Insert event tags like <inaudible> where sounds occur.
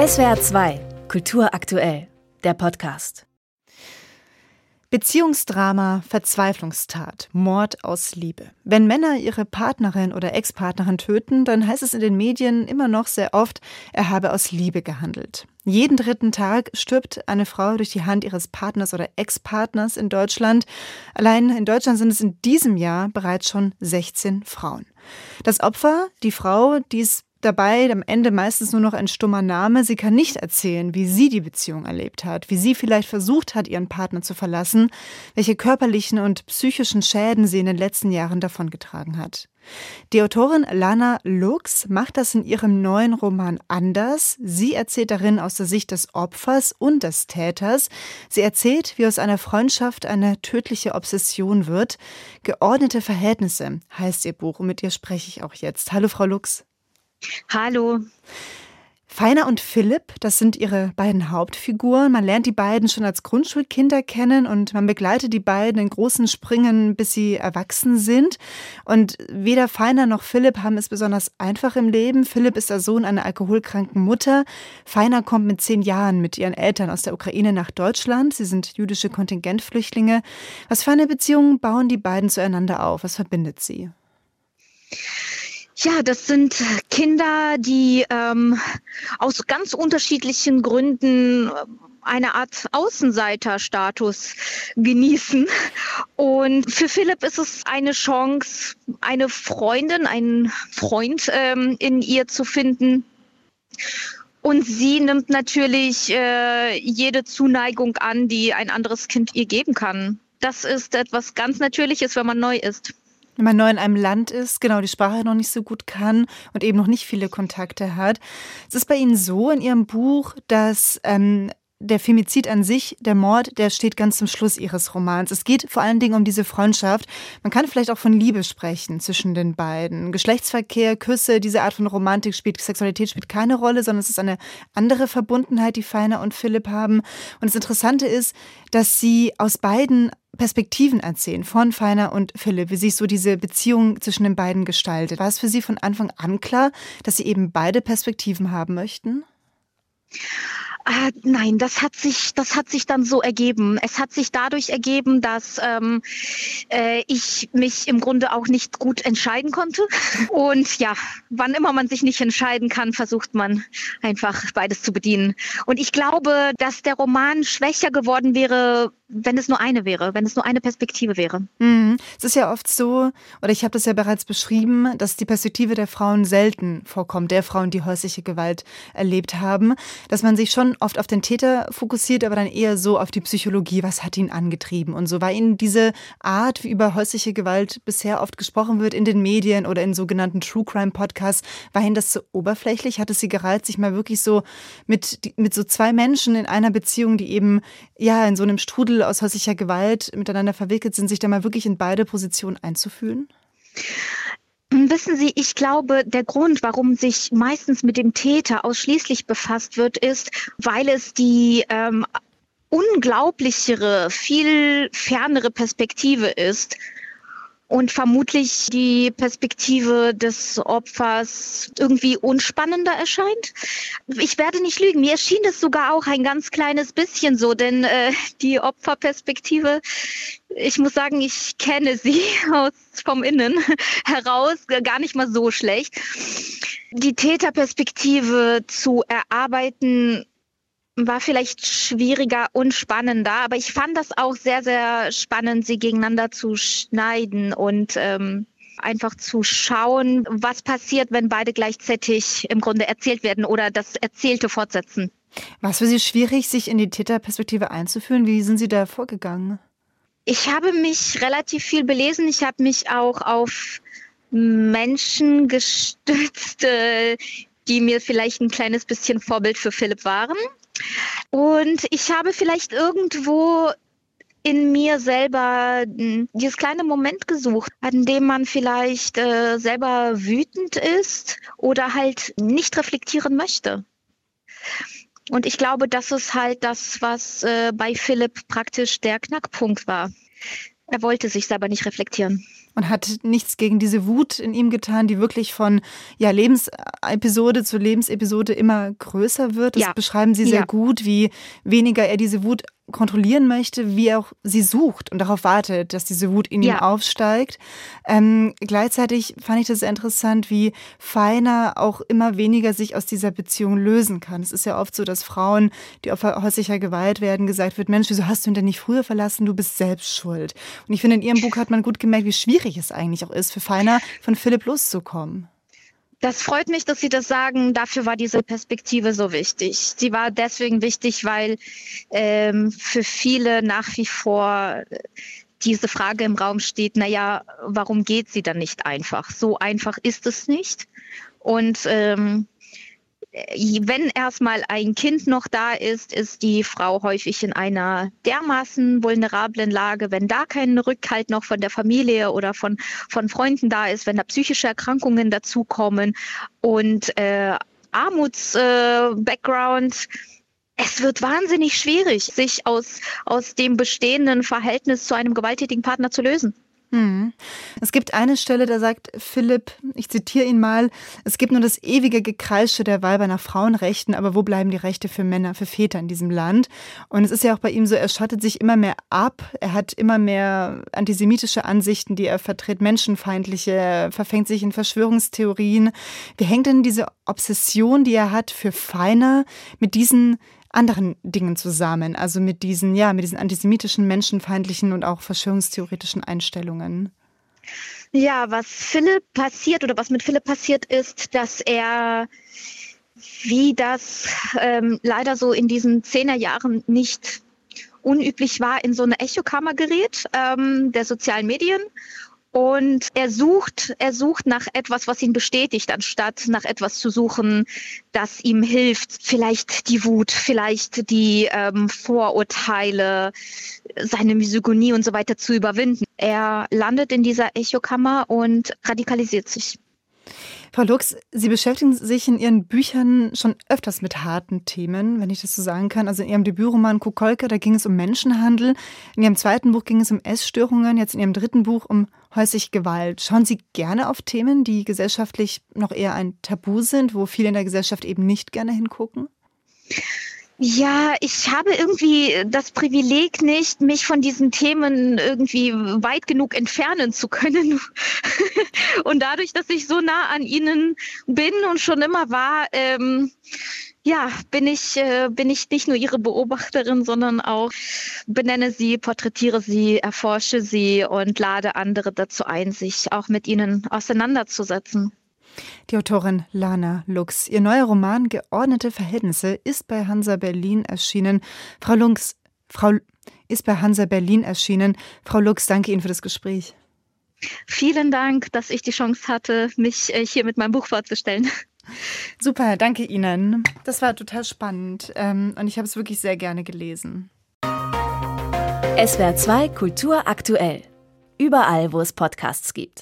SWR 2, Kultur aktuell, der Podcast. Beziehungsdrama, Verzweiflungstat, Mord aus Liebe. Wenn Männer ihre Partnerin oder Ex-Partnerin töten, dann heißt es in den Medien immer noch sehr oft, er habe aus Liebe gehandelt. Jeden dritten Tag stirbt eine Frau durch die Hand ihres Partners oder Ex-Partners in Deutschland. Allein in Deutschland sind es in diesem Jahr bereits schon 16 Frauen. Das Opfer, die Frau, die es dabei am Ende meistens nur noch ein stummer Name. Sie kann nicht erzählen, wie sie die Beziehung erlebt hat, wie sie vielleicht versucht hat, ihren Partner zu verlassen, welche körperlichen und psychischen Schäden sie in den letzten Jahren davongetragen hat. Die Autorin Lana Lux macht das in ihrem neuen Roman anders. Sie erzählt darin aus der Sicht des Opfers und des Täters. Sie erzählt, wie aus einer Freundschaft eine tödliche Obsession wird. Geordnete Verhältnisse heißt ihr Buch und mit ihr spreche ich auch jetzt. Hallo, Frau Lux. Hallo. Feiner und Philipp, das sind ihre beiden Hauptfiguren. Man lernt die beiden schon als Grundschulkinder kennen und man begleitet die beiden in großen Springen, bis sie erwachsen sind. Und weder Feiner noch Philipp haben es besonders einfach im Leben. Philipp ist der Sohn einer alkoholkranken Mutter. Feiner kommt mit zehn Jahren mit ihren Eltern aus der Ukraine nach Deutschland. Sie sind jüdische Kontingentflüchtlinge. Was für eine Beziehung bauen die beiden zueinander auf? Was verbindet sie? Ja, das sind Kinder, die ähm, aus ganz unterschiedlichen Gründen äh, eine Art Außenseiterstatus genießen. Und für Philipp ist es eine Chance, eine Freundin, einen Freund ähm, in ihr zu finden. Und sie nimmt natürlich äh, jede Zuneigung an, die ein anderes Kind ihr geben kann. Das ist etwas ganz Natürliches, wenn man neu ist wenn man neu in einem Land ist, genau die Sprache noch nicht so gut kann und eben noch nicht viele Kontakte hat. Es ist bei Ihnen so in Ihrem Buch, dass ähm, der Femizid an sich, der Mord, der steht ganz zum Schluss ihres Romans. Es geht vor allen Dingen um diese Freundschaft. Man kann vielleicht auch von Liebe sprechen zwischen den beiden. Geschlechtsverkehr, Küsse, diese Art von Romantik spielt, Sexualität spielt keine Rolle, sondern es ist eine andere Verbundenheit, die Feiner und Philipp haben. Und das Interessante ist, dass sie aus beiden Perspektiven erzählen, von Feiner und Philipp, wie sich so diese Beziehung zwischen den beiden gestaltet. War es für Sie von Anfang an klar, dass Sie eben beide Perspektiven haben möchten? Äh, nein, das hat sich, das hat sich dann so ergeben. Es hat sich dadurch ergeben, dass ähm, äh, ich mich im Grunde auch nicht gut entscheiden konnte. <laughs> Und ja, wann immer man sich nicht entscheiden kann, versucht man einfach beides zu bedienen. Und ich glaube, dass der Roman schwächer geworden wäre, wenn es nur eine wäre, wenn es nur eine Perspektive wäre. Mhm. Es ist ja oft so, oder ich habe das ja bereits beschrieben, dass die Perspektive der Frauen selten vorkommt, der Frauen, die häusliche Gewalt erlebt haben, dass man sich schon oft auf den Täter fokussiert, aber dann eher so auf die Psychologie, was hat ihn angetrieben und so. War Ihnen diese Art, wie über häusliche Gewalt bisher oft gesprochen wird in den Medien oder in sogenannten True Crime Podcasts, war Ihnen das zu oberflächlich? Hat es Sie gereizt, sich mal wirklich so mit, mit so zwei Menschen in einer Beziehung, die eben ja in so einem Strudel aus häuslicher Gewalt miteinander verwickelt sind, sich da mal wirklich in beide Positionen einzufühlen? Wissen Sie, ich glaube, der Grund, warum sich meistens mit dem Täter ausschließlich befasst wird, ist, weil es die ähm, unglaublichere, viel fernere Perspektive ist und vermutlich die Perspektive des Opfers irgendwie unspannender erscheint. Ich werde nicht lügen, mir erschien das sogar auch ein ganz kleines bisschen so, denn äh, die Opferperspektive, ich muss sagen, ich kenne sie <laughs> aus vom Innen heraus gar nicht mal so schlecht. Die Täterperspektive zu erarbeiten war vielleicht schwieriger und spannender, aber ich fand das auch sehr, sehr spannend, sie gegeneinander zu schneiden und ähm, einfach zu schauen, was passiert, wenn beide gleichzeitig im Grunde erzählt werden oder das Erzählte fortsetzen. War es für Sie schwierig, sich in die Täterperspektive einzuführen? Wie sind Sie da vorgegangen? Ich habe mich relativ viel belesen. Ich habe mich auch auf Menschen gestützt, die mir vielleicht ein kleines bisschen Vorbild für Philipp waren. Und ich habe vielleicht irgendwo in mir selber hm, dieses kleine Moment gesucht, an dem man vielleicht äh, selber wütend ist oder halt nicht reflektieren möchte. Und ich glaube, das ist halt das, was äh, bei Philipp praktisch der Knackpunkt war. Er wollte sich selber nicht reflektieren. Und hat nichts gegen diese Wut in ihm getan, die wirklich von ja, Lebensepisode zu Lebensepisode immer größer wird. Das ja. beschreiben Sie sehr ja. gut, wie weniger er diese Wut kontrollieren möchte, wie er auch sie sucht und darauf wartet, dass diese Wut in ja. ihm aufsteigt. Ähm, gleichzeitig fand ich das sehr interessant, wie Feiner auch immer weniger sich aus dieser Beziehung lösen kann. Es ist ja oft so, dass Frauen, die Opfer häuslicher Gewalt werden, gesagt wird, Mensch, wieso hast du ihn denn nicht früher verlassen? Du bist selbst schuld. Und ich finde, in ihrem Buch hat man gut gemerkt, wie schwierig es eigentlich auch ist, für Feiner von Philipp loszukommen. Das freut mich, dass Sie das sagen. Dafür war diese Perspektive so wichtig. Sie war deswegen wichtig, weil ähm, für viele nach wie vor diese Frage im Raum steht, naja, warum geht sie dann nicht einfach? So einfach ist es nicht. Und ähm, äh, wenn erstmal ein Kind noch da ist, ist die Frau häufig in einer dermaßen vulnerablen Lage, wenn da kein Rückhalt noch von der Familie oder von, von Freunden da ist, wenn da psychische Erkrankungen dazukommen und äh, Armuts-Background, äh, es wird wahnsinnig schwierig, sich aus, aus dem bestehenden Verhältnis zu einem gewalttätigen Partner zu lösen. Hm. Es gibt eine Stelle, da sagt Philipp, ich zitiere ihn mal, es gibt nur das ewige Gekreische der Weiber nach Frauenrechten, aber wo bleiben die Rechte für Männer, für Väter in diesem Land? Und es ist ja auch bei ihm so, er schottet sich immer mehr ab, er hat immer mehr antisemitische Ansichten, die er vertritt, menschenfeindliche, er verfängt sich in Verschwörungstheorien. Wie hängt denn diese Obsession, die er hat für Feiner, mit diesen anderen Dingen zusammen, also mit diesen, ja, mit diesen antisemitischen, menschenfeindlichen und auch verschwörungstheoretischen Einstellungen. Ja, was Philipp passiert oder was mit Philipp passiert ist, dass er wie das ähm, leider so in diesen Zehnerjahren nicht unüblich war, in so eine Echokammer gerät ähm, der sozialen Medien und er sucht, er sucht nach etwas, was ihn bestätigt, anstatt nach etwas zu suchen, das ihm hilft, vielleicht die Wut, vielleicht die ähm, Vorurteile, seine Misogynie und so weiter zu überwinden. Er landet in dieser Echokammer und radikalisiert sich. Frau Lux, Sie beschäftigen sich in Ihren Büchern schon öfters mit harten Themen, wenn ich das so sagen kann. Also in Ihrem Debütroman Kukolka, da ging es um Menschenhandel. In Ihrem zweiten Buch ging es um Essstörungen. Jetzt in Ihrem dritten Buch um häusliche Gewalt. Schauen Sie gerne auf Themen, die gesellschaftlich noch eher ein Tabu sind, wo viele in der Gesellschaft eben nicht gerne hingucken? Ja, ich habe irgendwie das Privileg nicht, mich von diesen Themen irgendwie weit genug entfernen zu können. <laughs> und dadurch, dass ich so nah an ihnen bin und schon immer war, ähm, ja, bin ich, äh, bin ich nicht nur ihre Beobachterin, sondern auch benenne sie, porträtiere sie, erforsche sie und lade andere dazu ein, sich auch mit ihnen auseinanderzusetzen. Die Autorin Lana Lux. Ihr neuer Roman Geordnete Verhältnisse ist bei Hansa Berlin erschienen. Frau Lux, Frau ist bei Hansa Berlin erschienen. Frau Lux, danke Ihnen für das Gespräch. Vielen Dank, dass ich die Chance hatte, mich äh, hier mit meinem Buch vorzustellen. Super, danke Ihnen. Das war total spannend ähm, und ich habe es wirklich sehr gerne gelesen. SWR 2 Kultur aktuell. Überall, wo es Podcasts gibt.